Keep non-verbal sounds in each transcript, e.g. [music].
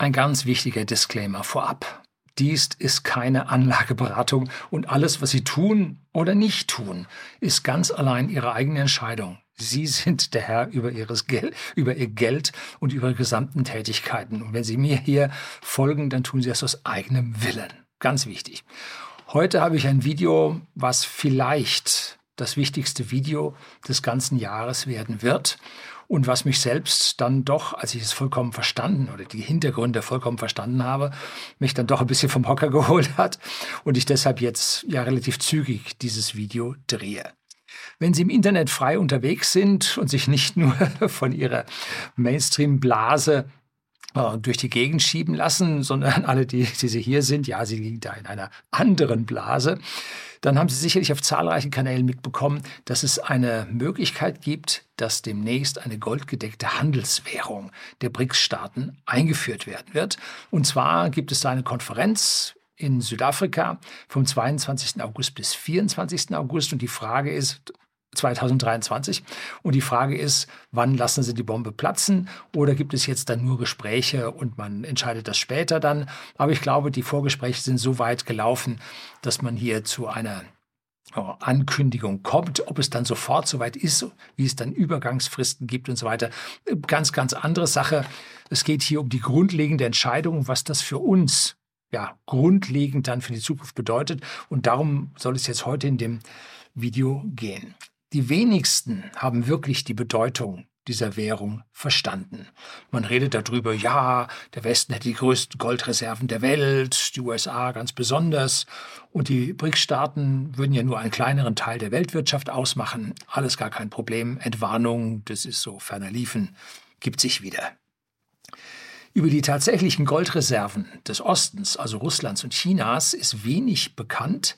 Ein ganz wichtiger Disclaimer vorab. Dies ist keine Anlageberatung und alles, was Sie tun oder nicht tun, ist ganz allein Ihre eigene Entscheidung. Sie sind der Herr über, ihres Geld, über Ihr Geld und über Ihre gesamten Tätigkeiten. Und wenn Sie mir hier folgen, dann tun Sie das aus eigenem Willen. Ganz wichtig. Heute habe ich ein Video, was vielleicht das wichtigste Video des ganzen Jahres werden wird und was mich selbst dann doch, als ich es vollkommen verstanden oder die Hintergründe vollkommen verstanden habe, mich dann doch ein bisschen vom Hocker [laughs] geholt hat und ich deshalb jetzt ja relativ zügig dieses Video drehe. Wenn Sie im Internet frei unterwegs sind und sich nicht nur [laughs] von Ihrer Mainstream-Blase äh, durch die Gegend schieben lassen, sondern alle, die, die Sie hier sind, ja, Sie liegen da in einer anderen Blase, dann haben Sie sicherlich auf zahlreichen Kanälen mitbekommen, dass es eine Möglichkeit gibt, dass demnächst eine goldgedeckte Handelswährung der BRICS-Staaten eingeführt werden wird. Und zwar gibt es da eine Konferenz in Südafrika vom 22. August bis 24. August. Und die Frage ist, 2023. Und die Frage ist, wann lassen Sie die Bombe platzen oder gibt es jetzt dann nur Gespräche und man entscheidet das später dann? Aber ich glaube, die Vorgespräche sind so weit gelaufen, dass man hier zu einer Ankündigung kommt, ob es dann sofort soweit ist, wie es dann Übergangsfristen gibt und so weiter. Ganz, ganz andere Sache. Es geht hier um die grundlegende Entscheidung, was das für uns ja grundlegend dann für die Zukunft bedeutet. Und darum soll es jetzt heute in dem Video gehen. Die wenigsten haben wirklich die Bedeutung dieser Währung verstanden. Man redet darüber, ja, der Westen hätte die größten Goldreserven der Welt, die USA ganz besonders, und die BRICS-Staaten würden ja nur einen kleineren Teil der Weltwirtschaft ausmachen. Alles gar kein Problem. Entwarnung, das ist so ferner liefen, gibt sich wieder. Über die tatsächlichen Goldreserven des Ostens, also Russlands und Chinas, ist wenig bekannt.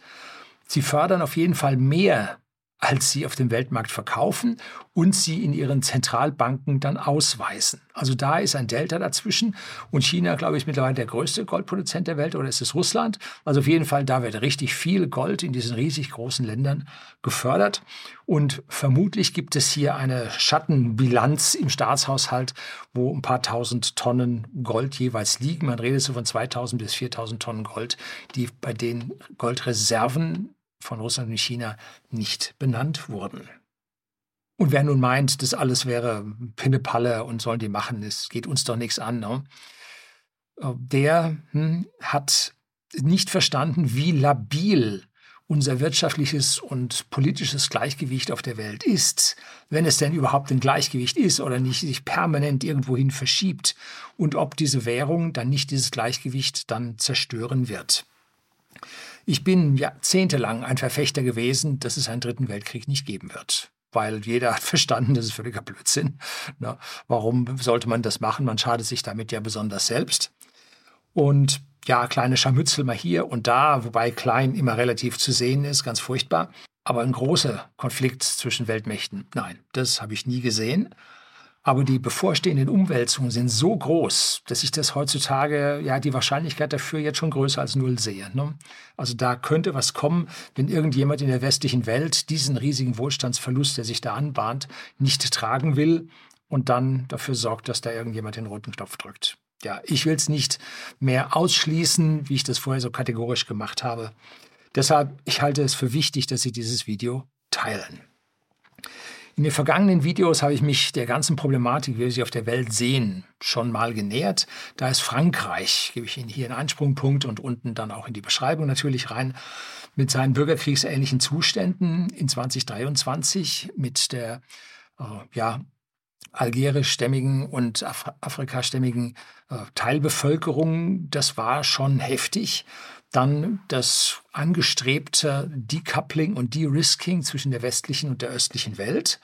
Sie fördern auf jeden Fall mehr als sie auf dem Weltmarkt verkaufen und sie in ihren Zentralbanken dann ausweisen. Also da ist ein Delta dazwischen und China, glaube ich, mittlerweile der größte Goldproduzent der Welt oder ist es Russland? Also auf jeden Fall, da wird richtig viel Gold in diesen riesig großen Ländern gefördert und vermutlich gibt es hier eine Schattenbilanz im Staatshaushalt, wo ein paar tausend Tonnen Gold jeweils liegen. Man redet so von 2000 bis 4000 Tonnen Gold, die bei den Goldreserven von Russland und China nicht benannt wurden. Und wer nun meint, das alles wäre Pinnepalle und sollen die machen, es geht uns doch nichts an, ne? der hm, hat nicht verstanden, wie labil unser wirtschaftliches und politisches Gleichgewicht auf der Welt ist, wenn es denn überhaupt ein Gleichgewicht ist oder nicht sich permanent irgendwohin verschiebt und ob diese Währung dann nicht dieses Gleichgewicht dann zerstören wird. Ich bin jahrzehntelang ein Verfechter gewesen, dass es einen dritten Weltkrieg nicht geben wird. Weil jeder hat [laughs] verstanden, das ist völliger Blödsinn. Na, warum sollte man das machen? Man schadet sich damit ja besonders selbst. Und ja, kleine Scharmützel mal hier und da, wobei klein immer relativ zu sehen ist, ganz furchtbar. Aber ein großer Konflikt zwischen Weltmächten, nein, das habe ich nie gesehen. Aber die bevorstehenden Umwälzungen sind so groß, dass ich das heutzutage, ja, die Wahrscheinlichkeit dafür jetzt schon größer als null sehe. Ne? Also da könnte was kommen, wenn irgendjemand in der westlichen Welt diesen riesigen Wohlstandsverlust, der sich da anbahnt, nicht tragen will und dann dafür sorgt, dass da irgendjemand den roten Knopf drückt. Ja, ich will es nicht mehr ausschließen, wie ich das vorher so kategorisch gemacht habe. Deshalb, ich halte es für wichtig, dass Sie dieses Video teilen. In den vergangenen Videos habe ich mich der ganzen Problematik, wie wir sie auf der Welt sehen, schon mal genähert. Da ist Frankreich, gebe ich Ihnen hier einen Ansprungpunkt und unten dann auch in die Beschreibung natürlich rein, mit seinen bürgerkriegsähnlichen Zuständen in 2023, mit der äh, ja, algerischstämmigen und Af afrikastämmigen äh, Teilbevölkerung. Das war schon heftig. Dann das angestrebte Decoupling und De-Risking zwischen der westlichen und der östlichen Welt.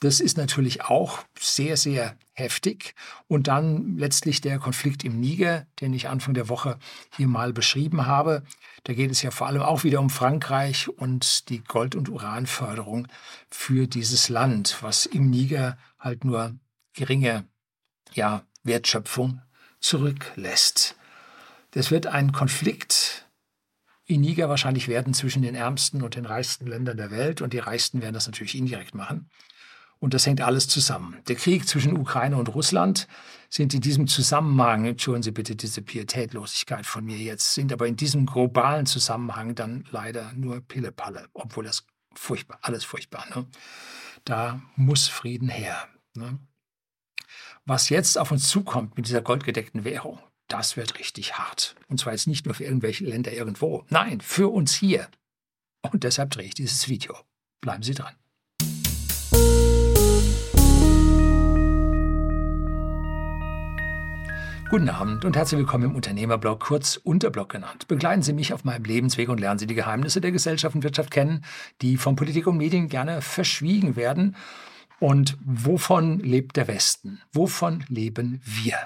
Das ist natürlich auch sehr, sehr heftig. Und dann letztlich der Konflikt im Niger, den ich Anfang der Woche hier mal beschrieben habe. Da geht es ja vor allem auch wieder um Frankreich und die Gold- und Uranförderung für dieses Land, was im Niger halt nur geringe ja, Wertschöpfung zurücklässt. Das wird ein Konflikt in Niger wahrscheinlich werden zwischen den ärmsten und den reichsten Ländern der Welt und die Reichsten werden das natürlich indirekt machen. Und das hängt alles zusammen. Der Krieg zwischen Ukraine und Russland sind in diesem Zusammenhang, entschuldigen Sie bitte diese Pietätlosigkeit von mir jetzt, sind aber in diesem globalen Zusammenhang dann leider nur Pillepalle, obwohl das furchtbar, alles furchtbar. Ne? Da muss Frieden her. Ne? Was jetzt auf uns zukommt mit dieser goldgedeckten Währung, das wird richtig hart. Und zwar jetzt nicht nur für irgendwelche Länder irgendwo, nein, für uns hier. Und deshalb drehe ich dieses Video. Bleiben Sie dran. Guten Abend und herzlich willkommen im Unternehmerblog, kurz Unterblog genannt. Begleiten Sie mich auf meinem Lebensweg und lernen Sie die Geheimnisse der Gesellschaft und Wirtschaft kennen, die von Politik und Medien gerne verschwiegen werden. Und wovon lebt der Westen? Wovon leben wir?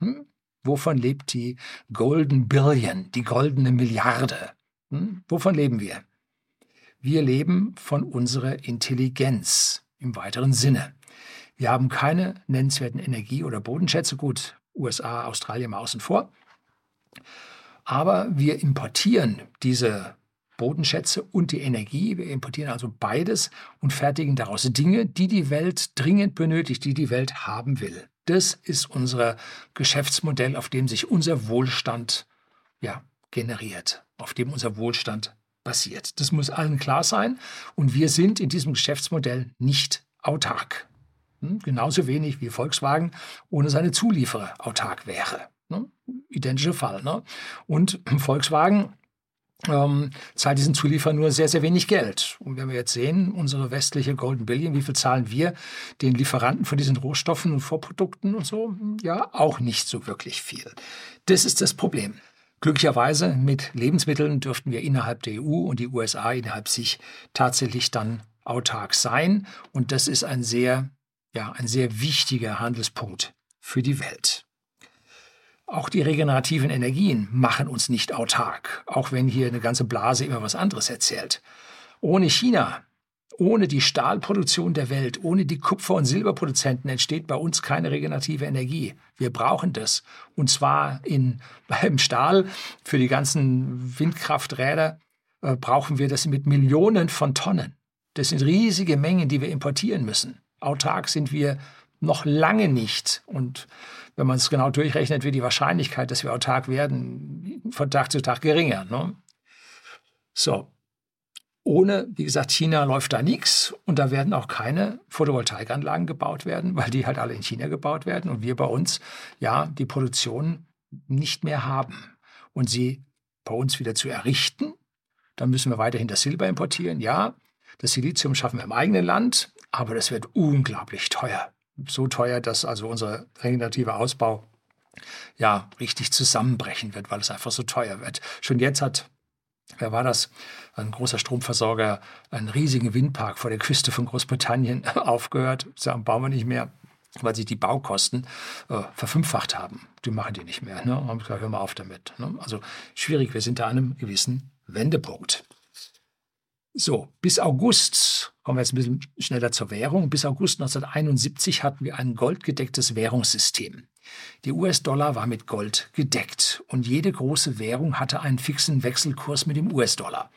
Hm? Wovon lebt die Golden Billion, die goldene Milliarde? Hm? Wovon leben wir? Wir leben von unserer Intelligenz im weiteren Sinne. Wir haben keine nennenswerten Energie- oder Bodenschätze. Gut, USA, Australien mal außen vor. Aber wir importieren diese Bodenschätze und die Energie. Wir importieren also beides und fertigen daraus Dinge, die die Welt dringend benötigt, die die Welt haben will. Das ist unser Geschäftsmodell, auf dem sich unser Wohlstand ja, generiert, auf dem unser Wohlstand basiert. Das muss allen klar sein. Und wir sind in diesem Geschäftsmodell nicht autark. Hm? Genauso wenig wie Volkswagen ohne seine Zulieferer autark wäre. Ne? Identischer Fall. Ne? Und Volkswagen ähm, zahlt diesen Zulieferern nur sehr, sehr wenig Geld. Und wenn wir jetzt sehen, unsere westliche Golden Billion, wie viel zahlen wir den Lieferanten von diesen Rohstoffen und Vorprodukten und so? Ja, auch nicht so wirklich viel. Das ist das Problem. Glücklicherweise mit Lebensmitteln dürften wir innerhalb der EU und die USA innerhalb sich tatsächlich dann autark sein. Und das ist ein sehr ja ein sehr wichtiger Handelspunkt für die Welt. Auch die regenerativen Energien machen uns nicht autark, auch wenn hier eine ganze Blase immer was anderes erzählt. Ohne China, ohne die Stahlproduktion der Welt, ohne die Kupfer- und Silberproduzenten entsteht bei uns keine regenerative Energie. Wir brauchen das. Und zwar in, [laughs] beim Stahl für die ganzen Windkrafträder äh, brauchen wir das mit Millionen von Tonnen. Das sind riesige Mengen, die wir importieren müssen. Autark sind wir noch lange nicht. Und wenn man es genau durchrechnet, wird die Wahrscheinlichkeit, dass wir autark werden, von Tag zu Tag geringer. Ne? So. Ohne, wie gesagt, China läuft da nichts und da werden auch keine Photovoltaikanlagen gebaut werden, weil die halt alle in China gebaut werden und wir bei uns ja die Produktion nicht mehr haben. Und sie bei uns wieder zu errichten, dann müssen wir weiterhin das Silber importieren, ja. Das Silizium schaffen wir im eigenen Land, aber das wird unglaublich teuer. So teuer, dass also unser regenerativer Ausbau ja richtig zusammenbrechen wird, weil es einfach so teuer wird. Schon jetzt hat, wer war das? Ein großer Stromversorger, einen riesigen Windpark vor der Küste von Großbritannien [laughs] aufgehört. Sagen, bauen wir nicht mehr, weil sich die Baukosten äh, verfünffacht haben. Die machen die nicht mehr. Ne? Haben gesagt, hör mal auf damit. Ne? Also schwierig, wir sind da an einem gewissen Wendepunkt. So, bis August, kommen wir jetzt ein bisschen schneller zur Währung, bis August 1971 hatten wir ein goldgedecktes Währungssystem. Der US-Dollar war mit Gold gedeckt und jede große Währung hatte einen fixen Wechselkurs mit dem US-Dollar.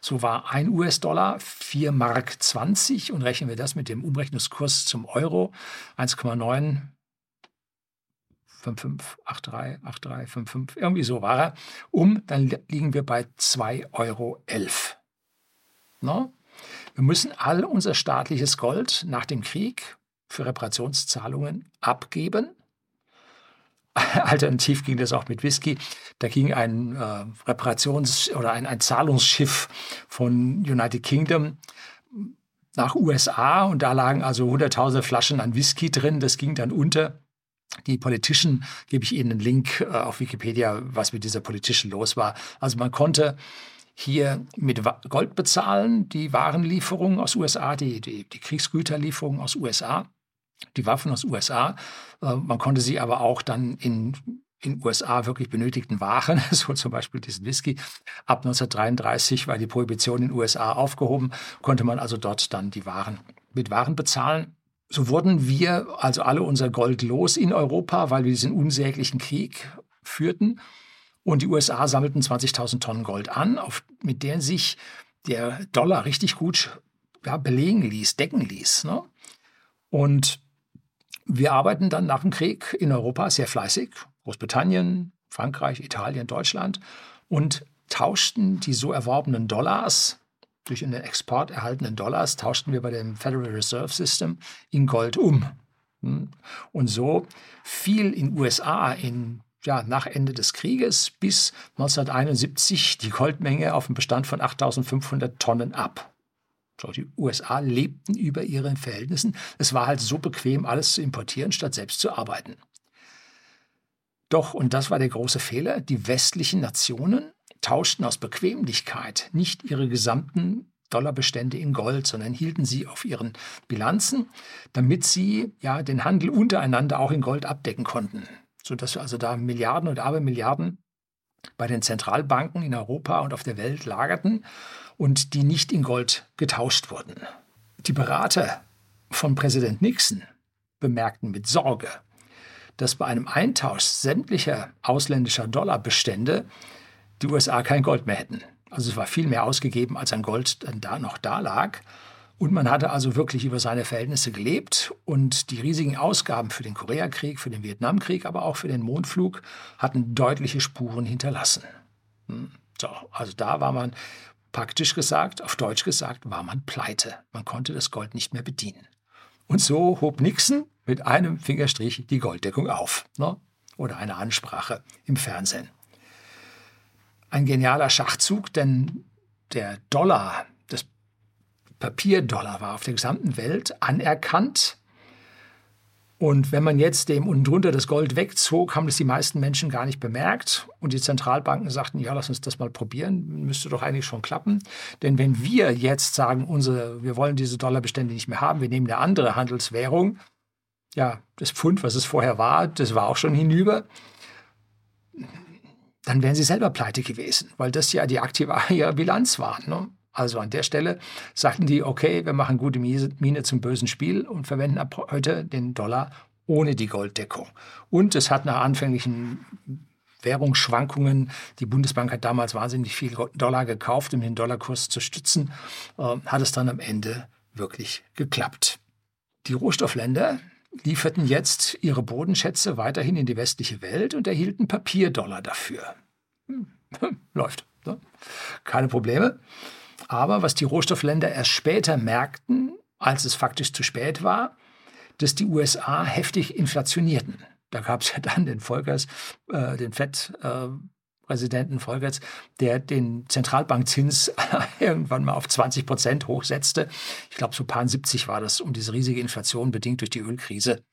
So war ein US-Dollar 4 Mark 20 und rechnen wir das mit dem Umrechnungskurs zum Euro 1,9 55, irgendwie so war er, um, dann liegen wir bei 2,11 Euro. No? Wir müssen all unser staatliches Gold nach dem Krieg für Reparationszahlungen abgeben. [laughs] Alternativ ging das auch mit Whisky. Da ging ein äh, Reparations- oder ein, ein Zahlungsschiff von United Kingdom nach USA und da lagen also hunderttausende Flaschen an Whisky drin. Das ging dann unter. Die Politischen, gebe ich Ihnen einen Link äh, auf Wikipedia, was mit dieser Politischen los war. Also man konnte hier mit Gold bezahlen, die Warenlieferungen aus USA, die, die, die Kriegsgüterlieferungen aus USA, die Waffen aus USA. Äh, man konnte sie aber auch dann in in USA wirklich benötigten Waren, [laughs] so zum Beispiel diesen Whisky. Ab 1933 war die Prohibition in den USA aufgehoben, konnte man also dort dann die Waren mit Waren bezahlen. So wurden wir also alle unser Gold los in Europa, weil wir diesen unsäglichen Krieg führten. Und die USA sammelten 20.000 Tonnen Gold an, auf, mit denen sich der Dollar richtig gut ja, belegen ließ, decken ließ. Ne? Und wir arbeiten dann nach dem Krieg in Europa sehr fleißig, Großbritannien, Frankreich, Italien, Deutschland, und tauschten die so erworbenen Dollars, durch den Export erhaltenen Dollars, tauschten wir bei dem Federal Reserve System in Gold um. Hm? Und so fiel in USA in, ja, nach Ende des Krieges bis 1971 die Goldmenge auf einen Bestand von 8500 Tonnen ab. So, die USA lebten über ihren Verhältnissen. Es war halt so bequem, alles zu importieren, statt selbst zu arbeiten. Doch, und das war der große Fehler, die westlichen Nationen tauschten aus Bequemlichkeit nicht ihre gesamten Dollarbestände in Gold, sondern hielten sie auf ihren Bilanzen, damit sie ja den Handel untereinander auch in Gold abdecken konnten, sodass also da Milliarden und Abermilliarden bei den Zentralbanken in Europa und auf der Welt lagerten und die nicht in Gold getauscht wurden. Die Berater von Präsident Nixon bemerkten mit Sorge, dass bei einem Eintausch sämtlicher ausländischer Dollarbestände die USA kein Gold mehr hätten. Also es war viel mehr ausgegeben, als an Gold dann da noch da lag. Und man hatte also wirklich über seine Verhältnisse gelebt und die riesigen Ausgaben für den Koreakrieg, für den Vietnamkrieg, aber auch für den Mondflug hatten deutliche Spuren hinterlassen. Hm. So, also da war man praktisch gesagt, auf Deutsch gesagt, war man pleite. Man konnte das Gold nicht mehr bedienen. Und so hob Nixon mit einem Fingerstrich die Golddeckung auf. Ne? Oder eine Ansprache im Fernsehen. Ein genialer Schachzug, denn der Dollar Papierdollar war auf der gesamten Welt anerkannt. Und wenn man jetzt dem unten drunter das Gold wegzog, haben das die meisten Menschen gar nicht bemerkt. Und die Zentralbanken sagten, ja, lass uns das mal probieren, müsste doch eigentlich schon klappen. Denn wenn wir jetzt sagen, unsere, wir wollen diese Dollarbestände nicht mehr haben, wir nehmen eine andere Handelswährung, ja, das Pfund, was es vorher war, das war auch schon hinüber, dann wären sie selber pleite gewesen, weil das ja die aktive [laughs] Bilanz war. Ne? Also an der Stelle sagten die, okay, wir machen gute Miene zum bösen Spiel und verwenden ab heute den Dollar ohne die Golddeckung. Und es hat nach anfänglichen Währungsschwankungen, die Bundesbank hat damals wahnsinnig viel Dollar gekauft, um den Dollarkurs zu stützen, äh, hat es dann am Ende wirklich geklappt. Die Rohstoffländer lieferten jetzt ihre Bodenschätze weiterhin in die westliche Welt und erhielten Papierdollar dafür. Hm, [laughs] läuft. Ne? Keine Probleme. Aber was die Rohstoffländer erst später merkten, als es faktisch zu spät war, dass die USA heftig inflationierten. Da gab es ja dann den Volkers, äh, den FED, äh, Präsidenten Volkers, der den Zentralbankzins [laughs] irgendwann mal auf 20 Prozent hochsetzte. Ich glaube, so paar 70 war das, um diese riesige Inflation bedingt durch die Ölkrise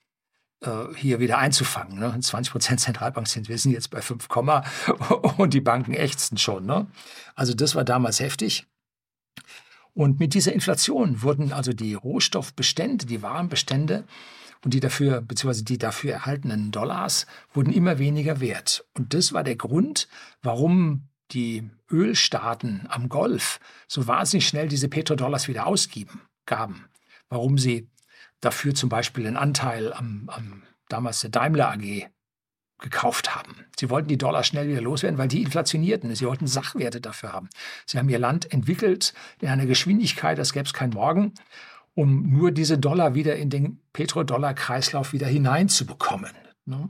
äh, hier wieder einzufangen. Ne? 20 Prozent Zentralbankzins, wir sind jetzt bei 5, [laughs] und die Banken ächzten schon. Ne? Also das war damals heftig. Und mit dieser Inflation wurden also die Rohstoffbestände, die Warenbestände und die dafür, beziehungsweise die dafür erhaltenen Dollars, wurden immer weniger wert. Und das war der Grund, warum die Ölstaaten am Golf so wahnsinnig schnell diese Petrodollars wieder ausgeben, gaben. Warum sie dafür zum Beispiel einen Anteil am, am damals der Daimler AG gekauft haben. Sie wollten die Dollar schnell wieder loswerden, weil die inflationierten. Sie wollten Sachwerte dafür haben. Sie haben ihr Land entwickelt in einer Geschwindigkeit, das gäbe es kein Morgen, um nur diese Dollar wieder in den Petrodollar-Kreislauf wieder hineinzubekommen. Ne?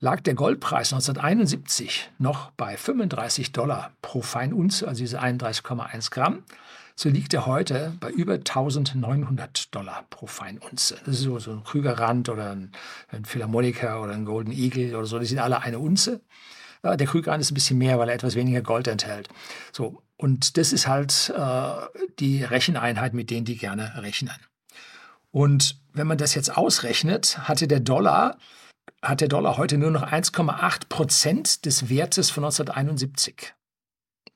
Lag der Goldpreis 1971 noch bei 35 Dollar pro Feinunze, also diese 31,1 Gramm, so liegt er heute bei über 1900 Dollar pro Feinunze. Das ist so, so ein Krügerrand oder ein, ein Philharmoniker oder ein Golden Eagle oder so, die sind alle eine Unze. Der Krügerrand ist ein bisschen mehr, weil er etwas weniger Gold enthält. So, und das ist halt äh, die Recheneinheit, mit denen die gerne rechnen. Und wenn man das jetzt ausrechnet, hatte der Dollar, hat der Dollar heute nur noch 1,8 Prozent des Wertes von 1971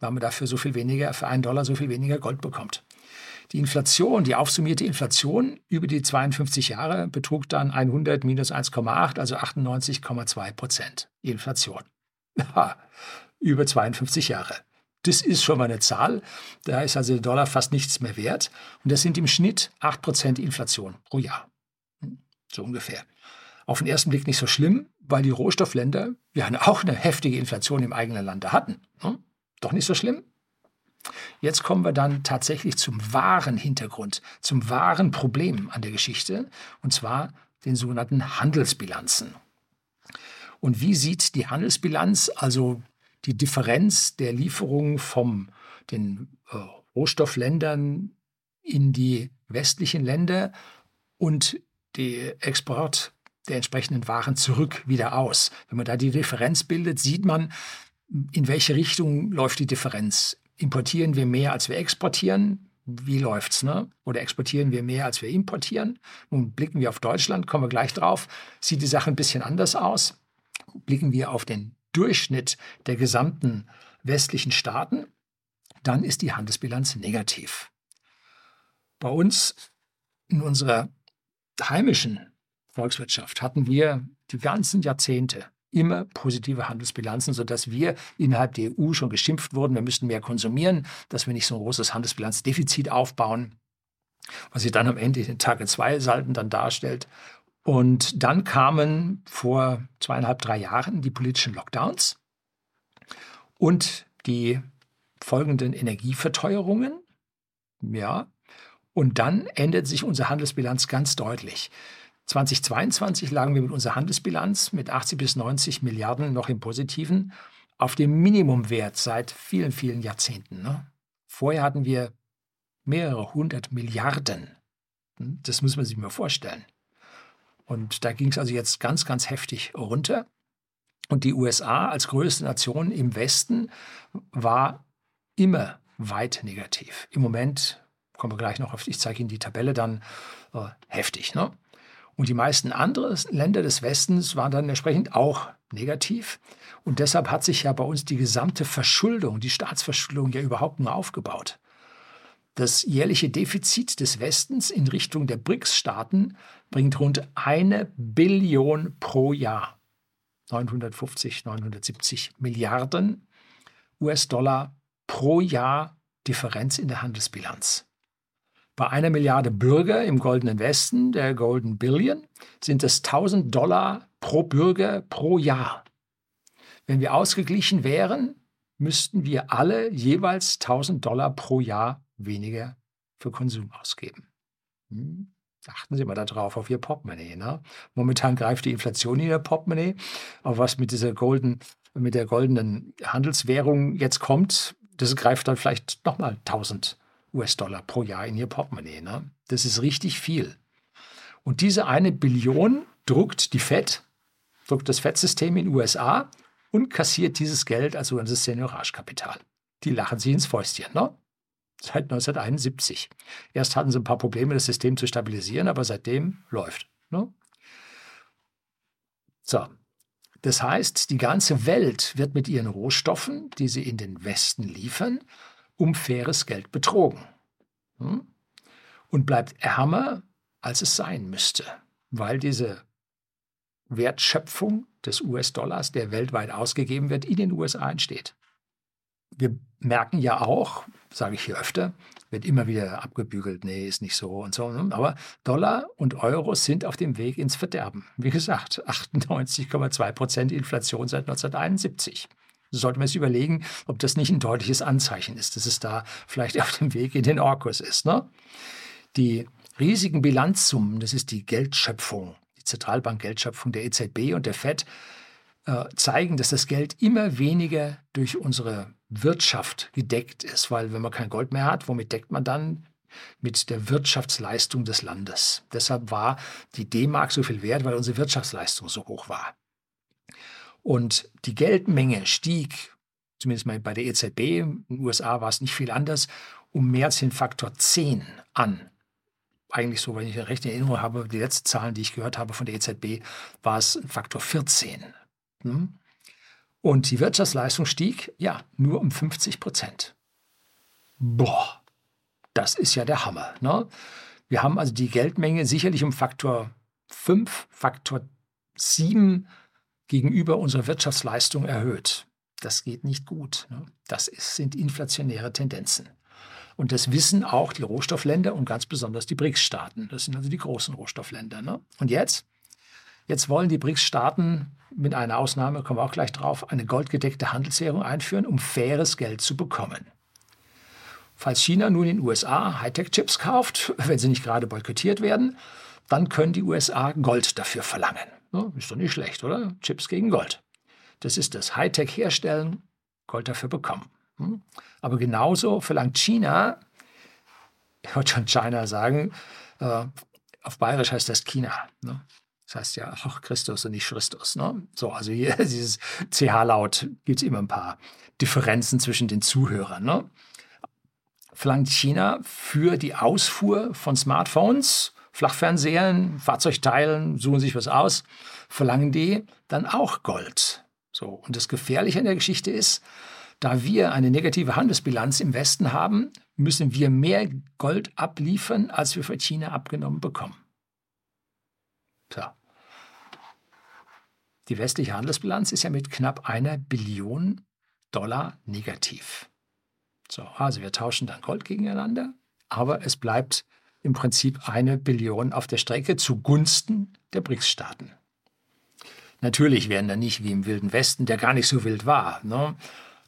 weil man dafür so viel weniger, für einen Dollar so viel weniger Gold bekommt. Die Inflation, die aufsummierte Inflation über die 52 Jahre betrug dann 100 minus 1,8, also 98,2 Prozent Inflation. über 52 Jahre. Das ist schon mal eine Zahl. Da ist also der Dollar fast nichts mehr wert. Und das sind im Schnitt 8 Prozent Inflation pro Jahr. Hm, so ungefähr. Auf den ersten Blick nicht so schlimm, weil die Rohstoffländer ja auch eine heftige Inflation im eigenen Lande hatten. Hm? Doch nicht so schlimm? Jetzt kommen wir dann tatsächlich zum wahren Hintergrund, zum wahren Problem an der Geschichte, und zwar den sogenannten Handelsbilanzen. Und wie sieht die Handelsbilanz, also die Differenz der Lieferungen von den äh, Rohstoffländern in die westlichen Länder und die Export der entsprechenden Waren zurück wieder aus. Wenn man da die Differenz bildet, sieht man, in welche Richtung läuft die Differenz. Importieren wir mehr, als wir exportieren? Wie läuft's, ne? Oder exportieren wir mehr, als wir importieren? Nun blicken wir auf Deutschland, kommen wir gleich drauf. Sieht die Sache ein bisschen anders aus? Blicken wir auf den Durchschnitt der gesamten westlichen Staaten, dann ist die Handelsbilanz negativ. Bei uns in unserer heimischen Volkswirtschaft hatten wir die ganzen Jahrzehnte immer positive Handelsbilanzen, sodass wir innerhalb der EU schon geschimpft wurden, wir müssten mehr konsumieren, dass wir nicht so ein großes Handelsbilanzdefizit aufbauen, was sich dann am Ende in den Tage 2 Salden dann darstellt. Und dann kamen vor zweieinhalb, drei Jahren die politischen Lockdowns und die folgenden Energieverteuerungen. Ja, und dann ändert sich unsere Handelsbilanz ganz deutlich. 2022 lagen wir mit unserer Handelsbilanz mit 80 bis 90 Milliarden noch im Positiven auf dem Minimumwert seit vielen, vielen Jahrzehnten. Ne? Vorher hatten wir mehrere hundert Milliarden. Hm, das muss man sich mal vorstellen. Und da ging es also jetzt ganz, ganz heftig runter. Und die USA als größte Nation im Westen war immer weit negativ. Im Moment, kommen wir gleich noch auf, ich zeige Ihnen die Tabelle dann, äh, heftig. Ne? Und die meisten anderen Länder des Westens waren dann entsprechend auch negativ. Und deshalb hat sich ja bei uns die gesamte Verschuldung, die Staatsverschuldung ja überhaupt nur aufgebaut. Das jährliche Defizit des Westens in Richtung der BRICS-Staaten bringt rund eine Billion pro Jahr. 950, 970 Milliarden US-Dollar pro Jahr Differenz in der Handelsbilanz. Bei einer Milliarde Bürger im Goldenen Westen, der Golden Billion, sind es 1000 Dollar pro Bürger pro Jahr. Wenn wir ausgeglichen wären, müssten wir alle jeweils 1000 Dollar pro Jahr weniger für Konsum ausgeben. Hm? Achten Sie mal darauf, auf Ihr Portemonnaie. Ne? Momentan greift die Inflation in Ihr Portemonnaie. Aber was mit dieser golden, mit der goldenen Handelswährung jetzt kommt, das greift dann vielleicht nochmal 1000 Dollar. US-Dollar pro Jahr in ihr Portemonnaie. Ne? Das ist richtig viel. Und diese eine Billion druckt die FED, druckt das FED-System in den USA und kassiert dieses Geld als sogenanntes Senioragekapital. Die lachen sich ins Fäustchen, ne? Seit 1971. Erst hatten sie ein paar Probleme, das System zu stabilisieren, aber seitdem läuft. Ne? So. Das heißt, die ganze Welt wird mit ihren Rohstoffen, die sie in den Westen liefern, um faires Geld betrogen hm? und bleibt ärmer, als es sein müsste, weil diese Wertschöpfung des US-Dollars, der weltweit ausgegeben wird, in den USA entsteht. Wir merken ja auch, sage ich hier öfter, wird immer wieder abgebügelt, nee, ist nicht so und so. Ne? Aber Dollar und Euro sind auf dem Weg ins Verderben. Wie gesagt, [laughs] 98,2 Prozent Inflation seit 1971 sollte man sich überlegen, ob das nicht ein deutliches Anzeichen ist, dass es da vielleicht auf dem Weg in den Orkus ist. Ne? Die riesigen Bilanzsummen, das ist die Geldschöpfung, die Zentralbankgeldschöpfung der EZB und der FED, äh, zeigen, dass das Geld immer weniger durch unsere Wirtschaft gedeckt ist, weil wenn man kein Gold mehr hat, womit deckt man dann? Mit der Wirtschaftsleistung des Landes. Deshalb war die D-Mark so viel wert, weil unsere Wirtschaftsleistung so hoch war. Und die Geldmenge stieg, zumindest mal bei der EZB, in den USA war es nicht viel anders, um mehr als den Faktor 10 an. Eigentlich so, wenn ich recht in Erinnerung habe, die letzten Zahlen, die ich gehört habe von der EZB, war es Faktor 14. Hm? Und die Wirtschaftsleistung stieg, ja, nur um 50 Prozent. Boah, das ist ja der Hammer. Ne? Wir haben also die Geldmenge sicherlich um Faktor 5, Faktor 7 gegenüber unserer Wirtschaftsleistung erhöht. Das geht nicht gut. Ne? Das sind inflationäre Tendenzen. Und das wissen auch die Rohstoffländer und ganz besonders die BRICS-Staaten. Das sind also die großen Rohstoffländer. Ne? Und jetzt? Jetzt wollen die BRICS-Staaten mit einer Ausnahme, kommen wir auch gleich drauf, eine goldgedeckte Handelswährung einführen, um faires Geld zu bekommen. falls China nun in den USA Hightech-Chips kauft, [laughs] wenn sie nicht gerade boykottiert werden, dann können die USA Gold dafür verlangen. Ja, ist doch nicht schlecht, oder? Chips gegen Gold. Das ist das Hightech herstellen, Gold dafür bekommen. Hm? Aber genauso verlangt China, ich wollte schon China sagen, äh, auf Bayerisch heißt das China. Ne? Das heißt ja auch Christus und nicht Christus. Ne? So, also hier [laughs] dieses CH-Laut gibt es immer ein paar Differenzen zwischen den Zuhörern. Ne? Verlangt China für die Ausfuhr von Smartphones Flachfernsehern, Fahrzeugteilen, suchen sich was aus, verlangen die dann auch Gold. So, und das Gefährliche an der Geschichte ist, da wir eine negative Handelsbilanz im Westen haben, müssen wir mehr Gold abliefern, als wir von China abgenommen bekommen. So. Die westliche Handelsbilanz ist ja mit knapp einer Billion Dollar negativ. So, also wir tauschen dann Gold gegeneinander, aber es bleibt im Prinzip eine Billion auf der Strecke zugunsten der BRICS-Staaten. Natürlich werden da nicht wie im Wilden Westen, der gar nicht so wild war, ne,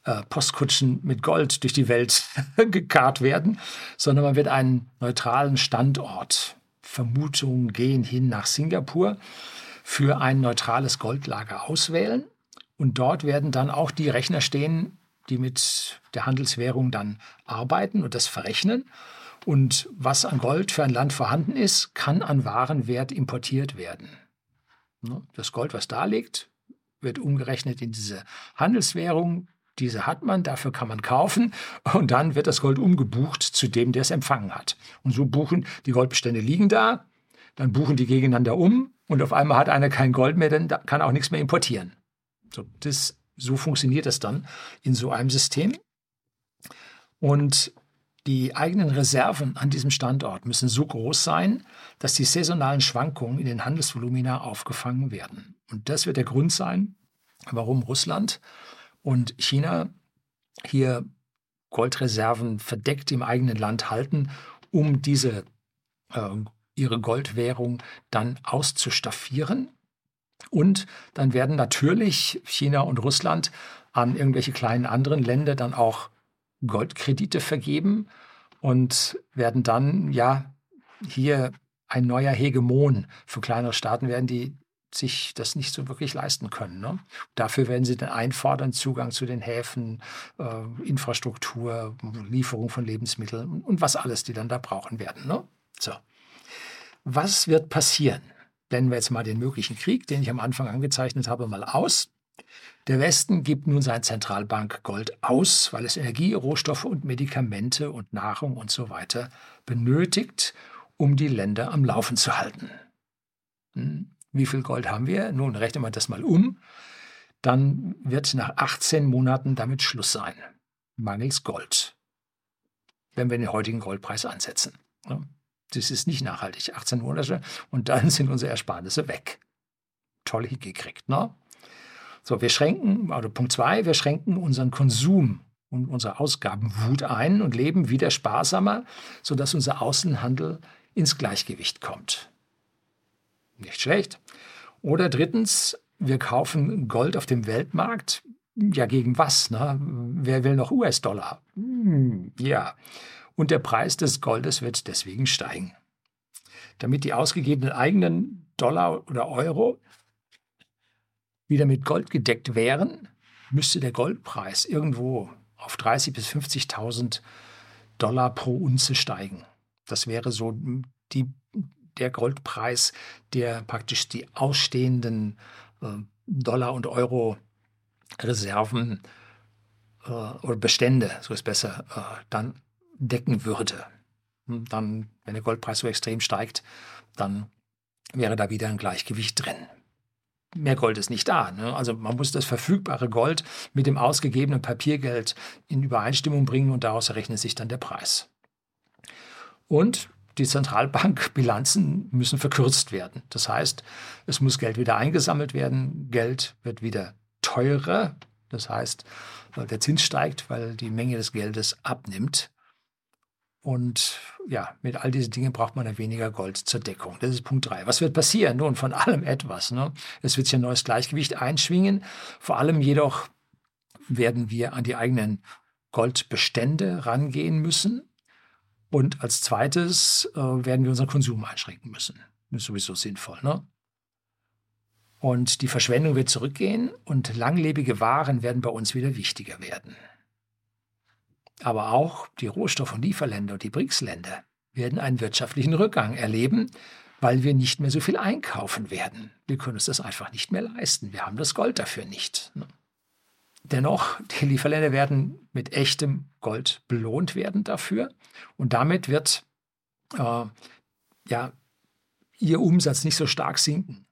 äh, Postkutschen mit Gold durch die Welt [laughs] gekarrt werden, sondern man wird einen neutralen Standort, Vermutungen gehen hin nach Singapur, für ein neutrales Goldlager auswählen. Und dort werden dann auch die Rechner stehen, die mit der Handelswährung dann arbeiten und das verrechnen. Und was an Gold für ein Land vorhanden ist, kann an Warenwert importiert werden. Ne? Das Gold, was da liegt, wird umgerechnet in diese Handelswährung. Diese hat man, dafür kann man kaufen und dann wird das Gold umgebucht zu dem, der es empfangen hat. Und so buchen die Goldbestände liegen da, dann buchen die gegeneinander um und auf einmal hat einer kein Gold mehr, dann kann auch nichts mehr importieren. So, das, so funktioniert das dann in so einem System. Und die eigenen Reserven an diesem Standort müssen so groß sein, dass die saisonalen Schwankungen in den Handelsvolumina aufgefangen werden. Und das wird der Grund sein, warum Russland und China hier Goldreserven verdeckt im eigenen Land halten, um diese äh, ihre Goldwährung dann auszustaffieren. Und dann werden natürlich China und Russland an irgendwelche kleinen anderen Länder dann auch Goldkredite vergeben und werden dann ja hier ein neuer Hegemon für kleinere Staaten werden, die sich das nicht so wirklich leisten können. Ne? Dafür werden sie dann einfordern Zugang zu den Häfen, äh, Infrastruktur, Lieferung von Lebensmitteln und was alles die dann da brauchen werden. Ne? So. Was wird passieren? Blenden wir jetzt mal den möglichen Krieg, den ich am Anfang angezeichnet habe, mal aus. Der Westen gibt nun sein Zentralbankgold aus, weil es Energie, Rohstoffe und Medikamente und Nahrung und so weiter benötigt, um die Länder am Laufen zu halten. Hm. Wie viel Gold haben wir? Nun rechnen wir das mal um. Dann wird nach 18 Monaten damit Schluss sein. Mangels Gold. Wenn wir den heutigen Goldpreis ansetzen. Das ist nicht nachhaltig. 18 Monate und dann sind unsere Ersparnisse weg. Toll hingekriegt, ne? So, wir schränken, oder Punkt zwei, wir schränken unseren Konsum und unsere Ausgabenwut ein und leben wieder sparsamer, sodass unser Außenhandel ins Gleichgewicht kommt. Nicht schlecht. Oder drittens, wir kaufen Gold auf dem Weltmarkt. Ja, gegen was? Ne? Wer will noch US-Dollar? Hm, ja. Und der Preis des Goldes wird deswegen steigen. Damit die ausgegebenen eigenen Dollar oder Euro wieder mit Gold gedeckt wären, müsste der Goldpreis irgendwo auf 30.000 bis 50.000 Dollar pro Unze steigen. Das wäre so die, der Goldpreis, der praktisch die ausstehenden äh, Dollar- und Euro-Reserven äh, oder Bestände, so ist besser, äh, dann decken würde. Dann, wenn der Goldpreis so extrem steigt, dann wäre da wieder ein Gleichgewicht drin mehr Gold ist nicht da. Ne? Also man muss das verfügbare Gold mit dem ausgegebenen Papiergeld in Übereinstimmung bringen und daraus errechnet sich dann der Preis. Und die Zentralbankbilanzen müssen verkürzt werden. Das heißt, es muss Geld wieder eingesammelt werden, Geld wird wieder teurer. Das heißt, der Zins steigt, weil die Menge des Geldes abnimmt. Und ja, mit all diesen Dingen braucht man dann weniger Gold zur Deckung. Das ist Punkt 3. Was wird passieren? Nun, von allem etwas. Ne? Es wird sich ein neues Gleichgewicht einschwingen. Vor allem jedoch werden wir an die eigenen Goldbestände rangehen müssen. Und als zweites äh, werden wir unseren Konsum einschränken müssen. Das ist sowieso sinnvoll. Ne? Und die Verschwendung wird zurückgehen und langlebige Waren werden bei uns wieder wichtiger werden. Aber auch die Rohstoff- und Lieferländer und die BRICS-Länder werden einen wirtschaftlichen Rückgang erleben, weil wir nicht mehr so viel einkaufen werden. Wir können uns das einfach nicht mehr leisten. Wir haben das Gold dafür nicht. Ne? Dennoch, die Lieferländer werden mit echtem Gold belohnt werden dafür und damit wird äh, ja, ihr Umsatz nicht so stark sinken,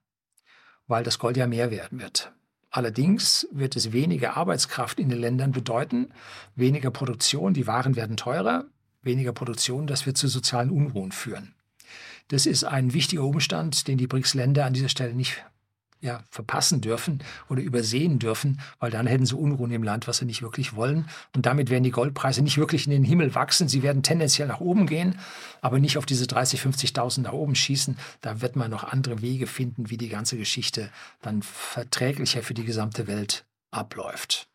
weil das Gold ja mehr werden wird. Allerdings wird es weniger Arbeitskraft in den Ländern bedeuten, weniger Produktion, die Waren werden teurer, weniger Produktion, das wird zu sozialen Unruhen führen. Das ist ein wichtiger Umstand, den die BRICS-Länder an dieser Stelle nicht ja, verpassen dürfen oder übersehen dürfen, weil dann hätten sie Unruhen im Land, was sie nicht wirklich wollen. Und damit werden die Goldpreise nicht wirklich in den Himmel wachsen. Sie werden tendenziell nach oben gehen, aber nicht auf diese 30.000, 50.000 nach oben schießen. Da wird man noch andere Wege finden, wie die ganze Geschichte dann verträglicher für die gesamte Welt abläuft.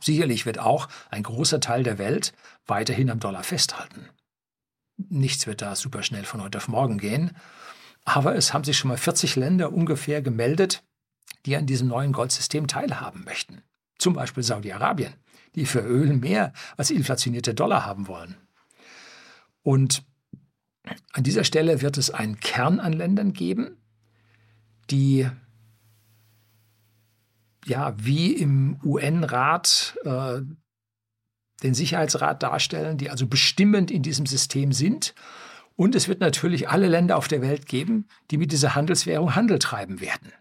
Sicherlich wird auch ein großer Teil der Welt weiterhin am Dollar festhalten. Nichts wird da super schnell von heute auf morgen gehen. Aber es haben sich schon mal 40 Länder ungefähr gemeldet, die an diesem neuen Goldsystem teilhaben möchten. Zum Beispiel Saudi-Arabien, die für Öl mehr als inflationierte Dollar haben wollen. Und an dieser Stelle wird es einen Kern an Ländern geben, die ja wie im UN-Rat äh, den Sicherheitsrat darstellen, die also bestimmend in diesem System sind und es wird natürlich alle Länder auf der Welt geben, die mit dieser Handelswährung Handel treiben werden.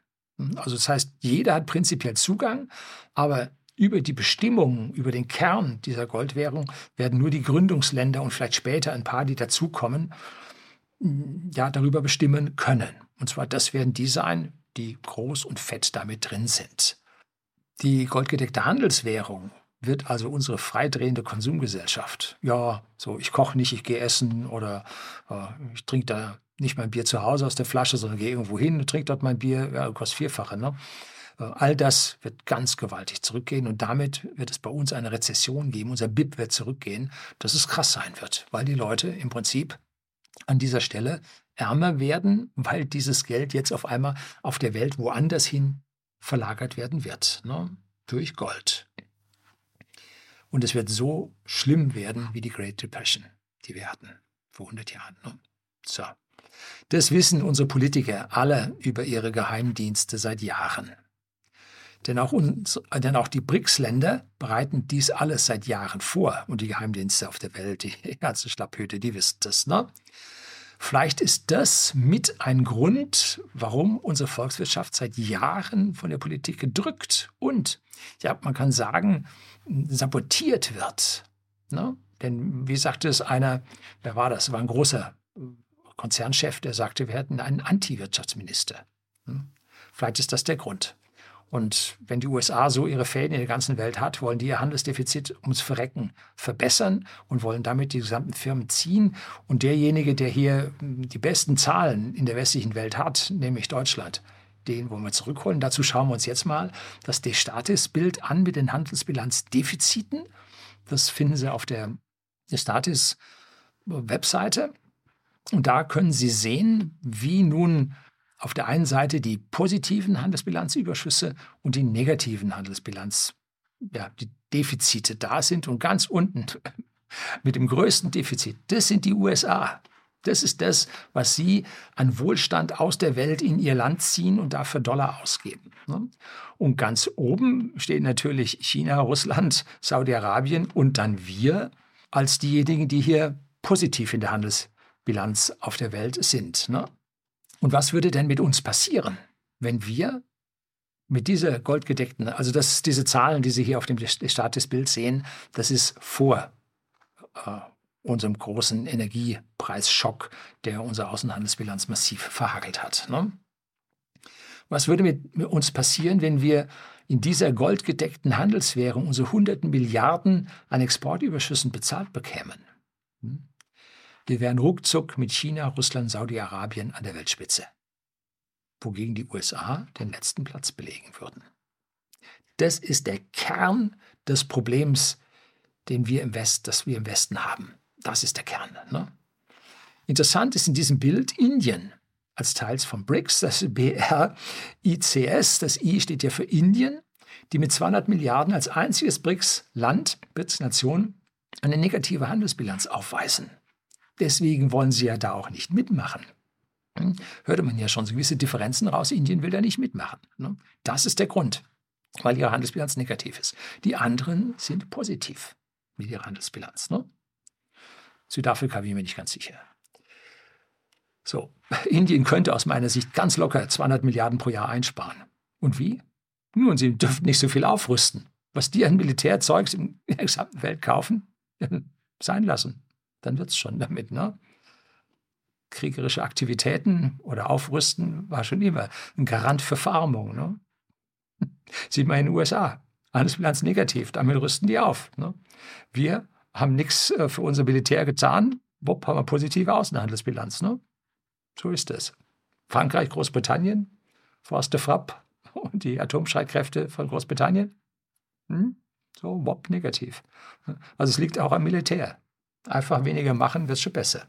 Also das heißt, jeder hat prinzipiell Zugang, aber über die Bestimmungen, über den Kern dieser Goldwährung werden nur die Gründungsländer und vielleicht später ein paar, die dazukommen, ja, darüber bestimmen können. Und zwar das werden die sein, die groß und fett damit drin sind. Die goldgedeckte Handelswährung wird also unsere freidrehende Konsumgesellschaft. Ja, so ich koche nicht, ich gehe essen oder äh, ich trinke da nicht mein Bier zu Hause aus der Flasche, sondern gehe irgendwo hin und trinke dort mein Bier, ja, kostet vierfache. Ne? Äh, all das wird ganz gewaltig zurückgehen und damit wird es bei uns eine Rezession geben. Unser BIP wird zurückgehen, dass es krass sein wird, weil die Leute im Prinzip an dieser Stelle ärmer werden, weil dieses Geld jetzt auf einmal auf der Welt woanders hin verlagert werden wird, ne? durch Gold. Und es wird so schlimm werden wie die Great Depression, die wir hatten vor 100 Jahren. Ne? So. Das wissen unsere Politiker alle über ihre Geheimdienste seit Jahren. Denn auch, uns, denn auch die BRICS-Länder bereiten dies alles seit Jahren vor. Und die Geheimdienste auf der Welt, die [laughs] ganze Schlapphüte, die wissen das. Ne? Vielleicht ist das mit ein Grund, warum unsere Volkswirtschaft seit Jahren von der Politik gedrückt und, ja, man kann sagen, sabotiert wird. Ne? Denn wie sagte es einer, wer war das? War ein großer Konzernchef, der sagte, wir hätten einen Anti-Wirtschaftsminister. Hm? Vielleicht ist das der Grund. Und wenn die USA so ihre Fäden in der ganzen Welt hat, wollen die ihr Handelsdefizit ums Verrecken verbessern und wollen damit die gesamten Firmen ziehen. Und derjenige, der hier die besten Zahlen in der westlichen Welt hat, nämlich Deutschland, den wollen wir zurückholen. Dazu schauen wir uns jetzt mal das Destatis-Bild an mit den Handelsbilanzdefiziten. Das finden Sie auf der Destatis-Webseite. Und da können Sie sehen, wie nun auf der einen Seite die positiven Handelsbilanzüberschüsse und die negativen Handelsbilanz, ja, die Defizite da sind und ganz unten [laughs] mit dem größten Defizit, das sind die USA. Das ist das, was sie an Wohlstand aus der Welt in ihr Land ziehen und dafür Dollar ausgeben. Ne? Und ganz oben steht natürlich China, Russland, Saudi-Arabien und dann wir als diejenigen, die hier positiv in der Handelsbilanz auf der Welt sind. Ne? Und was würde denn mit uns passieren, wenn wir mit dieser goldgedeckten, also das, diese Zahlen, die Sie hier auf dem Statusbild sehen, das ist vor äh, unserem großen Energiepreisschock, der unsere Außenhandelsbilanz massiv verhagelt hat. Ne? Was würde mit, uns passieren, wenn wir in dieser goldgedeckten Handelswährung unsere hunderten Milliarden an Exportüberschüssen bezahlt bekämen? Hm? Wir wären ruckzuck mit China, Russland, Saudi-Arabien an der Weltspitze, wogegen die USA den letzten Platz belegen würden. Das ist der Kern des Problems den wir im West, das wir im Westen haben. Das ist der Kern. Ne? Interessant ist in diesem Bild Indien als Teil von BRICS, das BRICS. Das I steht ja für Indien, die mit 200 Milliarden als einziges BRICS-Land, BRICS-Nation, eine negative Handelsbilanz aufweisen. Deswegen wollen sie ja da auch nicht mitmachen. Hm? Hörte man ja schon so gewisse Differenzen raus. Indien will da nicht mitmachen. Ne? Das ist der Grund, weil ihre Handelsbilanz negativ ist. Die anderen sind positiv mit ihrer Handelsbilanz. Ne? Südafrika bin ich mir nicht ganz sicher. So, [laughs] Indien könnte aus meiner Sicht ganz locker 200 Milliarden pro Jahr einsparen. Und wie? Nun, sie dürften nicht so viel aufrüsten. Was die an Militärzeugs in der [laughs] gesamten Welt kaufen, [laughs] sein lassen. Dann wird es schon damit, ne? Kriegerische Aktivitäten oder Aufrüsten war schon immer ein Garant für Verarmung. Ne? Sieht man in den USA. Handelsbilanz negativ, damit rüsten die auf. Ne? Wir haben nichts äh, für unser Militär getan, wupp, haben wir positive Außenhandelsbilanz. Ne? So ist es. Frankreich, Großbritannien, Forste Frapp und die Atomstreitkräfte von Großbritannien. Hm? So, wopp, negativ. Also es liegt auch am Militär. Einfach weniger machen, wird schon besser.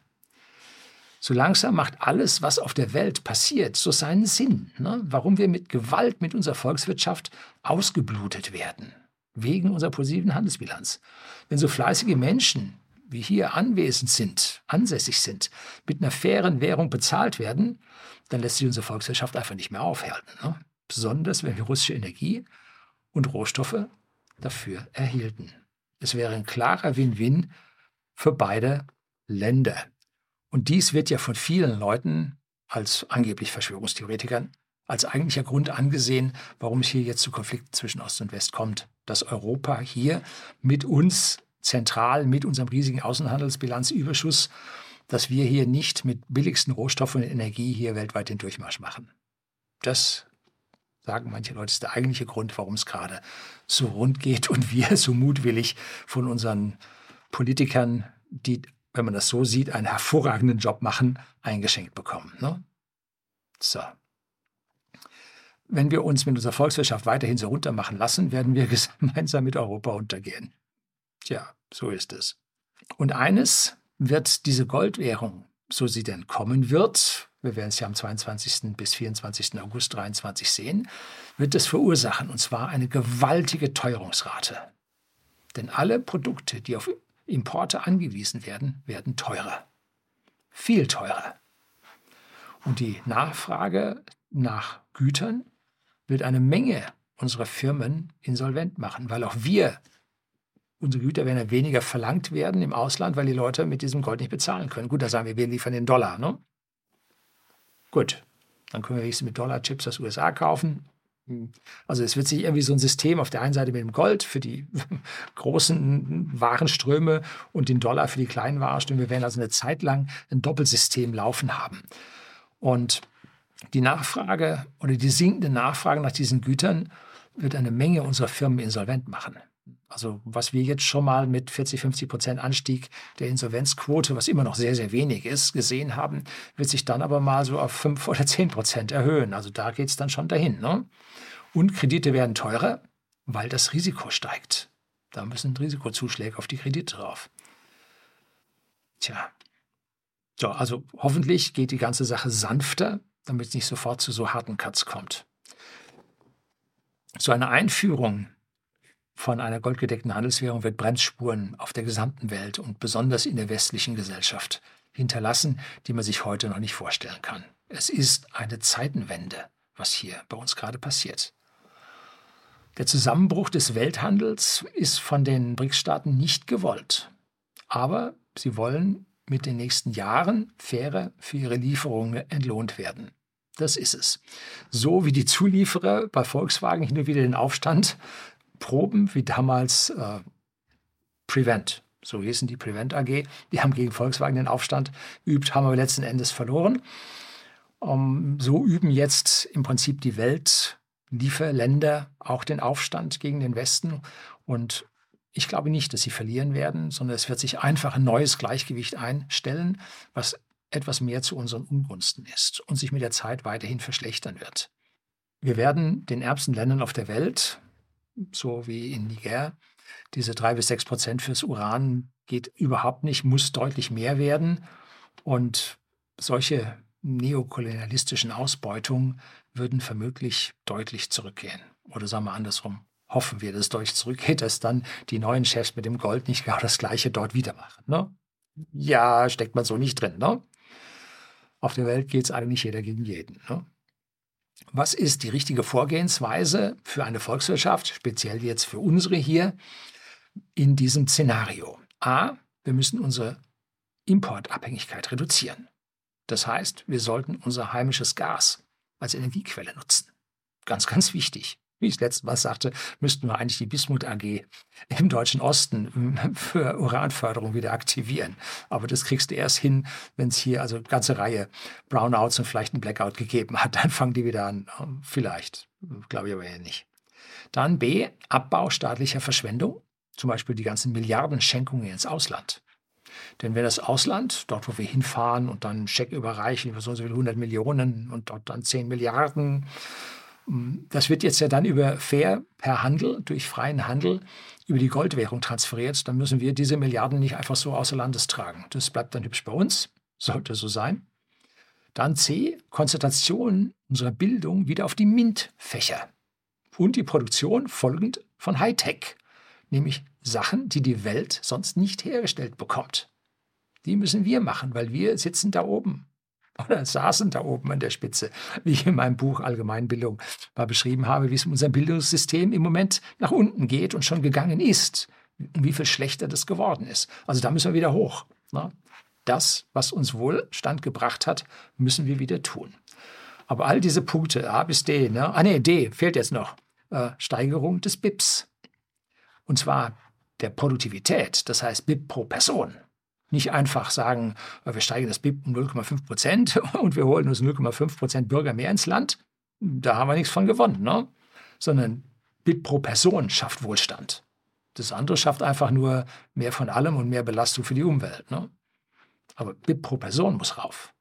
So langsam macht alles, was auf der Welt passiert, so seinen Sinn. Ne? Warum wir mit Gewalt mit unserer Volkswirtschaft ausgeblutet werden. Wegen unserer positiven Handelsbilanz. Wenn so fleißige Menschen wie hier anwesend sind, ansässig sind, mit einer fairen Währung bezahlt werden, dann lässt sich unsere Volkswirtschaft einfach nicht mehr aufhalten. Ne? Besonders wenn wir russische Energie und Rohstoffe dafür erhielten. Es wäre ein klarer Win-Win für beide Länder. Und dies wird ja von vielen Leuten als angeblich Verschwörungstheoretikern als eigentlicher Grund angesehen, warum es hier jetzt zu Konflikten zwischen Ost und West kommt. Dass Europa hier mit uns zentral mit unserem riesigen Außenhandelsbilanzüberschuss, dass wir hier nicht mit billigsten Rohstoffen und Energie hier weltweit den Durchmarsch machen. Das sagen manche Leute, ist der eigentliche Grund, warum es gerade so rund geht und wir so mutwillig von unseren Politikern, die, wenn man das so sieht, einen hervorragenden Job machen, eingeschenkt bekommen. Ne? So. Wenn wir uns mit unserer Volkswirtschaft weiterhin so runtermachen lassen, werden wir [laughs] gemeinsam mit Europa untergehen. Tja, so ist es. Und eines wird diese Goldwährung, so sie denn kommen wird, wir werden es ja am 22. bis 24. August 2023 sehen, wird es verursachen, und zwar eine gewaltige Teuerungsrate. Denn alle Produkte, die auf Importe angewiesen werden, werden teurer. Viel teurer. Und die Nachfrage nach Gütern wird eine Menge unserer Firmen insolvent machen, weil auch wir unsere Güter werden ja weniger verlangt werden im Ausland, weil die Leute mit diesem Gold nicht bezahlen können. Gut, da sagen wir, wir liefern den Dollar. Ne? Gut, dann können wir wenigstens mit Dollarchips aus USA kaufen. Also es wird sich irgendwie so ein System auf der einen Seite mit dem Gold für die [laughs] großen Warenströme und den Dollar für die kleinen Warenströme. Wir werden also eine Zeit lang ein Doppelsystem laufen haben. Und die Nachfrage oder die sinkende Nachfrage nach diesen Gütern wird eine Menge unserer Firmen insolvent machen. Also was wir jetzt schon mal mit 40, 50 Prozent Anstieg der Insolvenzquote, was immer noch sehr, sehr wenig ist, gesehen haben, wird sich dann aber mal so auf 5 oder 10 Prozent erhöhen. Also da geht es dann schon dahin. Ne? Und Kredite werden teurer, weil das Risiko steigt. Da müssen Risikozuschläge auf die Kredite drauf. Tja. So, also hoffentlich geht die ganze Sache sanfter, damit es nicht sofort zu so harten Cuts kommt. So eine Einführung von einer goldgedeckten Handelswährung wird Bremsspuren auf der gesamten Welt und besonders in der westlichen Gesellschaft hinterlassen, die man sich heute noch nicht vorstellen kann. Es ist eine Zeitenwende, was hier bei uns gerade passiert. Der Zusammenbruch des Welthandels ist von den BRICS-Staaten nicht gewollt. Aber sie wollen mit den nächsten Jahren fairer für ihre Lieferungen entlohnt werden. Das ist es. So wie die Zulieferer bei Volkswagen hin und wieder den Aufstand Proben wie damals äh, Prevent, so hießen die Prevent AG. Die haben gegen Volkswagen den Aufstand geübt, haben aber letzten Endes verloren. Um, ähm, so üben jetzt im Prinzip die Weltlieferländer auch den Aufstand gegen den Westen. Und ich glaube nicht, dass sie verlieren werden, sondern es wird sich einfach ein neues Gleichgewicht einstellen, was etwas mehr zu unseren Ungunsten ist und sich mit der Zeit weiterhin verschlechtern wird. Wir werden den ärmsten Ländern auf der Welt so wie in Niger. Diese drei bis sechs Prozent fürs Uran geht überhaupt nicht, muss deutlich mehr werden. Und solche neokolonialistischen Ausbeutungen würden vermutlich deutlich zurückgehen. Oder sagen wir andersrum, hoffen wir, dass es deutlich zurückgeht, dass dann die neuen Chefs mit dem Gold nicht genau das Gleiche dort wieder machen. Ne? Ja, steckt man so nicht drin. Ne? Auf der Welt geht es eigentlich jeder gegen jeden. Ne? Was ist die richtige Vorgehensweise für eine Volkswirtschaft, speziell jetzt für unsere hier, in diesem Szenario? A, wir müssen unsere Importabhängigkeit reduzieren. Das heißt, wir sollten unser heimisches Gas als Energiequelle nutzen. Ganz, ganz wichtig. Wie ich letztes Mal sagte, müssten wir eigentlich die Bismut AG im Deutschen Osten [laughs] für Uranförderung wieder aktivieren. Aber das kriegst du erst hin, wenn es hier also eine ganze Reihe Brownouts und vielleicht einen Blackout gegeben hat. Dann fangen die wieder an. Vielleicht. Glaube ich aber eher nicht. Dann B. Abbau staatlicher Verschwendung. Zum Beispiel die ganzen Milliardenschenkungen ins Ausland. Denn wenn das Ausland, dort wo wir hinfahren und dann Scheck überreichen über so und so viele 100 Millionen und dort dann 10 Milliarden, das wird jetzt ja dann über fair per Handel, durch freien Handel, über die Goldwährung transferiert, dann müssen wir diese Milliarden nicht einfach so außer Landes tragen. Das bleibt dann hübsch bei uns, sollte so sein. Dann C, Konzentration unserer Bildung wieder auf die MINT-Fächer und die Produktion folgend von Hightech nämlich Sachen, die die Welt sonst nicht hergestellt bekommt. Die müssen wir machen, weil wir sitzen da oben oder saßen da oben an der Spitze, wie ich in meinem Buch Allgemeinbildung mal beschrieben habe, wie es in unserem Bildungssystem im Moment nach unten geht und schon gegangen ist und wie viel schlechter das geworden ist. Also da müssen wir wieder hoch. Ne? Das, was uns Wohlstand gebracht hat, müssen wir wieder tun. Aber all diese Punkte, A bis D, ne? ah nee, D fehlt jetzt noch, äh, Steigerung des BIPs. Und zwar der Produktivität, das heißt BIP pro Person. Nicht einfach sagen, äh, wir steigen das BIP um 0,5 Prozent [laughs] und wir holen uns 0,5 Prozent Bürger mehr ins Land. Da haben wir nichts von gewonnen, ne? sondern BIP pro Person schafft Wohlstand. Das andere schafft einfach nur mehr von allem und mehr Belastung für die Umwelt. Ne? Aber BIP pro Person muss rauf.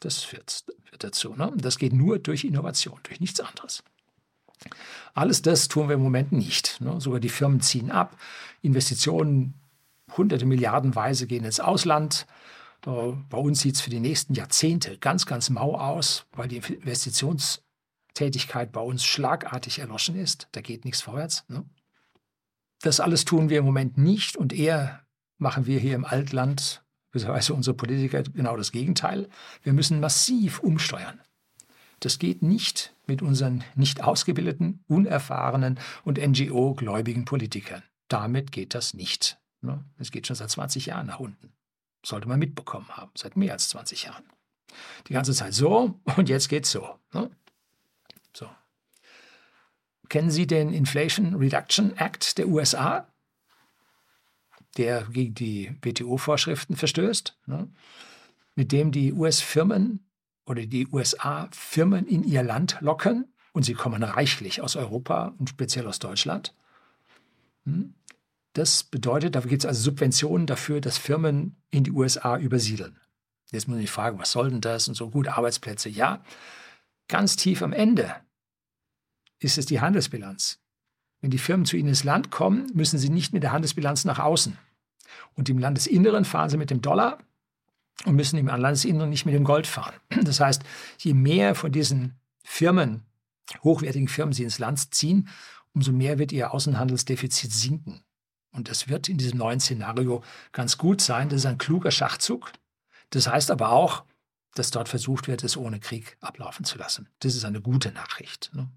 Das führt, dazu. Ne? Das geht nur durch Innovation, durch nichts anderes. Alles das tun wir im Moment nicht. Ne? Sogar die Firmen ziehen ab. Investitionen hunderte Milliardenweise gehen ins Ausland. Bei uns sieht es für die nächsten Jahrzehnte ganz, ganz mau aus, weil die Investitionstätigkeit bei uns schlagartig erloschen ist. Da geht nichts vorwärts. Ne? Das alles tun wir im Moment nicht und eher machen wir hier im Altland, beziehungsweise unsere Politiker, genau das Gegenteil. Wir müssen massiv umsteuern. Das geht nicht mit unseren nicht ausgebildeten, unerfahrenen und NGO-gläubigen Politikern. Damit geht das nicht. Ne? Es geht schon seit 20 Jahren nach unten. Sollte man mitbekommen haben, seit mehr als 20 Jahren. Die ganze Zeit so und jetzt geht's so. Ne? So. Kennen Sie den Inflation Reduction Act der USA, der gegen die WTO-Vorschriften verstößt, ne? mit dem die US-Firmen oder die USA Firmen in ihr Land locken, und sie kommen reichlich aus Europa und speziell aus Deutschland. Hm? Das bedeutet, da gibt es also Subventionen dafür, dass Firmen in die USA übersiedeln. Jetzt muss ich fragen, was soll denn das und so gut Arbeitsplätze? Ja, ganz tief am Ende ist es die Handelsbilanz. Wenn die Firmen zu Ihnen ins Land kommen, müssen sie nicht mit der Handelsbilanz nach außen. Und im Landesinneren fahren sie mit dem Dollar und müssen im Landesinneren nicht mit dem Gold fahren. Das heißt, je mehr von diesen Firmen, hochwertigen Firmen, sie ins Land ziehen, umso mehr wird ihr Außenhandelsdefizit sinken. Und das wird in diesem neuen Szenario ganz gut sein. Das ist ein kluger Schachzug. Das heißt aber auch, dass dort versucht wird, es ohne Krieg ablaufen zu lassen. Das ist eine gute Nachricht. Ne?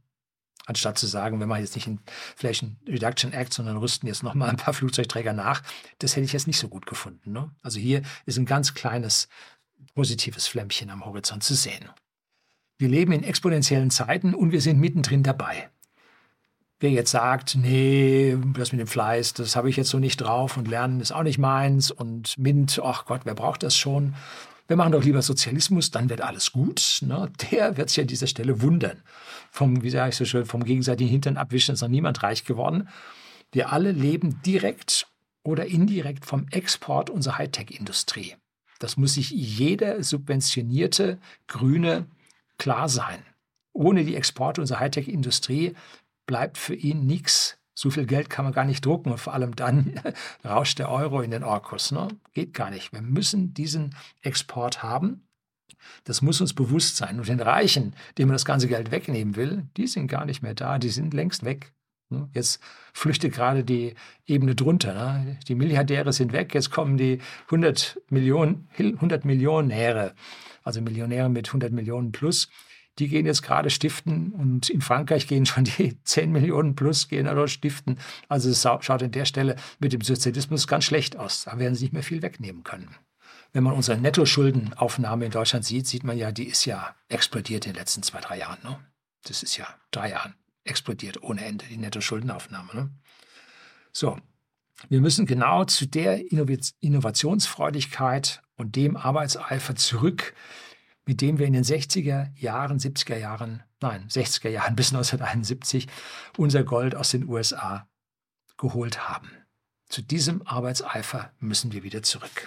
anstatt zu sagen, wir machen jetzt nicht einen Inflation Reduction Act, sondern rüsten jetzt nochmal ein paar Flugzeugträger nach. Das hätte ich jetzt nicht so gut gefunden. Ne? Also hier ist ein ganz kleines positives Flämmchen am Horizont zu sehen. Wir leben in exponentiellen Zeiten und wir sind mittendrin dabei. Wer jetzt sagt, nee, das mit dem Fleiß, das habe ich jetzt so nicht drauf und Lernen ist auch nicht meins und MINT, ach Gott, wer braucht das schon? wir machen doch lieber Sozialismus, dann wird alles gut. Ne? Der wird sich an dieser Stelle wundern. Vom, wie sage ich so schön, vom gegenseitigen Hintern abwischen ist noch niemand reich geworden. Wir alle leben direkt oder indirekt vom Export unserer Hightech-Industrie. Das muss sich jeder subventionierte Grüne klar sein. Ohne die Exporte unserer Hightech-Industrie bleibt für ihn nichts So viel Geld kann man gar nicht drucken und vor allem dann [laughs] rauscht der Euro in den Orkus. Ne? Geht gar nicht. Wir müssen diesen Export haben. Das muss uns bewusst sein. Und den Reichen, denen man das ganze Geld wegnehmen will, die sind gar nicht mehr da. Die sind längst weg. Ne? Jetzt flüchtet gerade die Ebene drunter. Ne? Die Milliardäre sind weg, jetzt kommen die 100 Millionen, 100 Millionäre, also Millionäre mit 100 Millionen plus. Die gehen jetzt gerade stiften und in Frankreich gehen schon die [laughs] 10 Millionen plus, gehen dort stiften. Also es schaut an der Stelle mit dem Sozialismus ganz schlecht aus. Da werden sie nicht mehr viel wegnehmen können. Wenn man unsere Nettoschuldenaufnahme in Deutschland sieht, sieht man ja, die ist ja explodiert in den letzten zwei, drei Jahren. Ne? Das ist ja drei Jahren explodiert ohne Ende, die Nettoschuldenaufnahme. Ne? So, wir müssen genau zu der Innovationsfreudigkeit und dem Arbeitseifer zurück, mit dem wir in den 60er Jahren, 70er Jahren, nein, 60er Jahren bis 1971 unser Gold aus den USA geholt haben. Zu diesem Arbeitseifer müssen wir wieder zurück.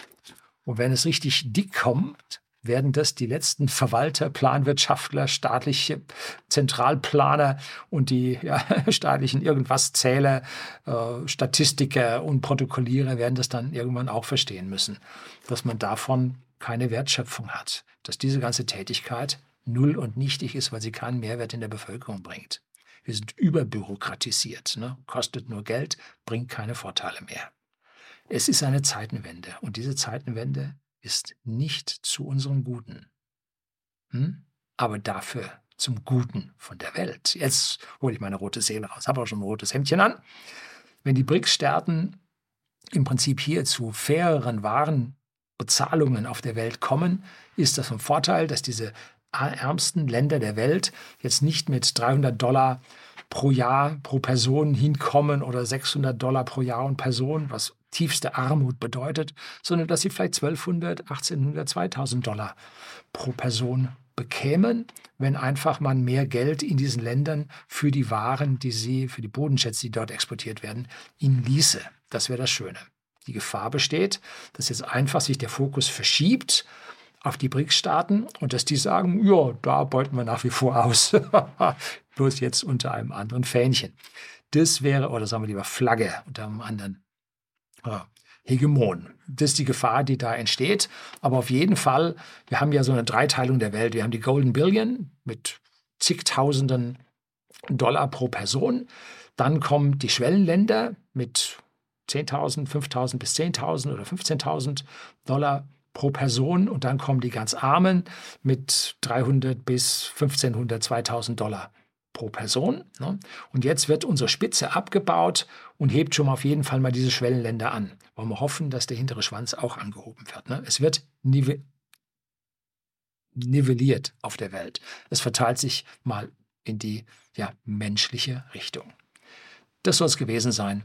Und wenn es richtig dick kommt, werden das die letzten Verwalter, Planwirtschaftler, staatliche Zentralplaner und die ja, [laughs] staatlichen Irgendwaszähler, äh, Statistiker und Protokollierer werden das dann irgendwann auch verstehen müssen, dass man davon keine Wertschöpfung hat, dass diese ganze Tätigkeit null und nichtig ist, weil sie keinen Mehrwert in der Bevölkerung bringt. Wir sind überbürokratisiert, ne? kostet nur Geld, bringt keine Vorteile mehr. Es ist eine Zeitenwende und diese Zeitenwende ist nicht zu unserem Guten, hm? aber dafür zum Guten von der Welt. Jetzt hole ich meine rote Seele raus, habe auch schon ein rotes Hemdchen an. Wenn die BRICS-Staaten im Prinzip hier zu faireren Warenbezahlungen auf der Welt kommen, ist das ein Vorteil, dass diese ärmsten Länder der Welt jetzt nicht mit 300 Dollar pro Jahr pro Person hinkommen oder 600 Dollar pro Jahr und Person, was tiefste Armut bedeutet, sondern dass sie vielleicht 1200, 1800, 2000 Dollar pro Person bekämen, wenn einfach man mehr Geld in diesen Ländern für die Waren, die sie, für die Bodenschätze, die dort exportiert werden, ihnen ließe. Das wäre das Schöne. Die Gefahr besteht, dass jetzt einfach sich der Fokus verschiebt auf die BRICS-Staaten und dass die sagen, ja, da beuten wir nach wie vor aus, [laughs] bloß jetzt unter einem anderen Fähnchen. Das wäre, oder sagen wir lieber Flagge unter einem anderen Hegemon. Das ist die Gefahr, die da entsteht. Aber auf jeden Fall, wir haben ja so eine Dreiteilung der Welt. Wir haben die Golden Billion mit zigtausenden Dollar pro Person. Dann kommen die Schwellenländer mit 10.000, 5.000 bis 10.000 oder 15.000 Dollar pro Person. Und dann kommen die ganz Armen mit 300 bis 1.500, 2.000 Dollar pro Person. Ne? Und jetzt wird unsere Spitze abgebaut und hebt schon mal auf jeden Fall mal diese Schwellenländer an. Wollen wir hoffen, dass der hintere Schwanz auch angehoben wird. Ne? Es wird nivelliert auf der Welt. Es verteilt sich mal in die ja, menschliche Richtung. Das soll es gewesen sein.